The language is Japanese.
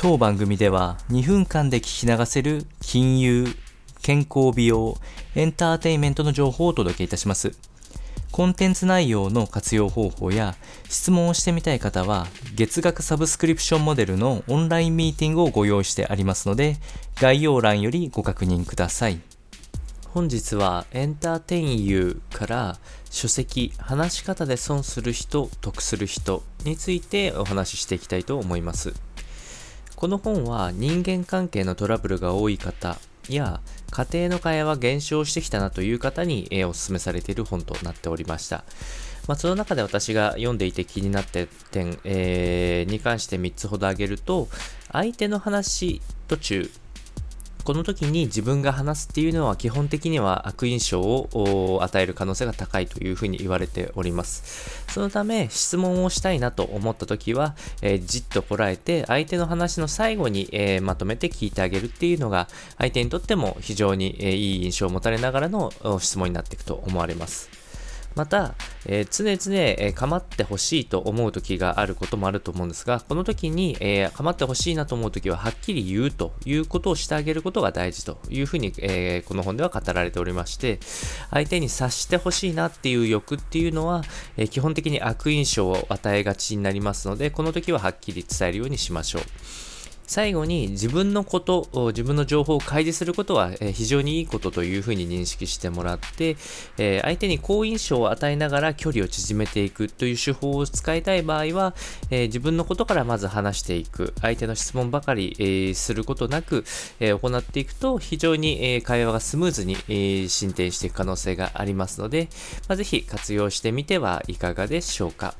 当番組では2分間で聞き流せる金融、健康美容、エンターテインメントの情報をお届けいたします。コンテンツ内容の活用方法や質問をしてみたい方は月額サブスクリプションモデルのオンラインミーティングをご用意してありますので概要欄よりご確認ください。本日はエンターテインユーから書籍話し方で損する人得する人についてお話ししていきたいと思います。この本は人間関係のトラブルが多い方や家庭の会話減少してきたなという方に、え、お勧めされている本となっておりました。まあ、その中で私が読んでいて気になった点、えー、に関して3つほど挙げると、相手の話途中、この時に自分が話すっていうのは基本的には悪印象を与える可能性が高いというふうに言われております。そのため質問をしたいなと思った時は、えー、じっとこらえて相手の話の最後に、えー、まとめて聞いてあげるっていうのが相手にとっても非常に、えー、いい印象を持たれながらの質問になっていくと思われます。また、えー、常々、えー、構ってほしいと思う時があることもあると思うんですが、この時に、えー、構ってほしいなと思う時ははっきり言うということをしてあげることが大事というふうに、えこの本では語られておりまして、相手に察してほしいなっていう欲っていうのは、え基本的に悪印象を与えがちになりますので、この時ははっきり伝えるようにしましょう。最後に自分のこと、自分の情報を開示することは非常にいいことというふうに認識してもらって、相手に好印象を与えながら距離を縮めていくという手法を使いたい場合は、自分のことからまず話していく、相手の質問ばかりすることなく行っていくと非常に会話がスムーズに進展していく可能性がありますので、ぜひ活用してみてはいかがでしょうか。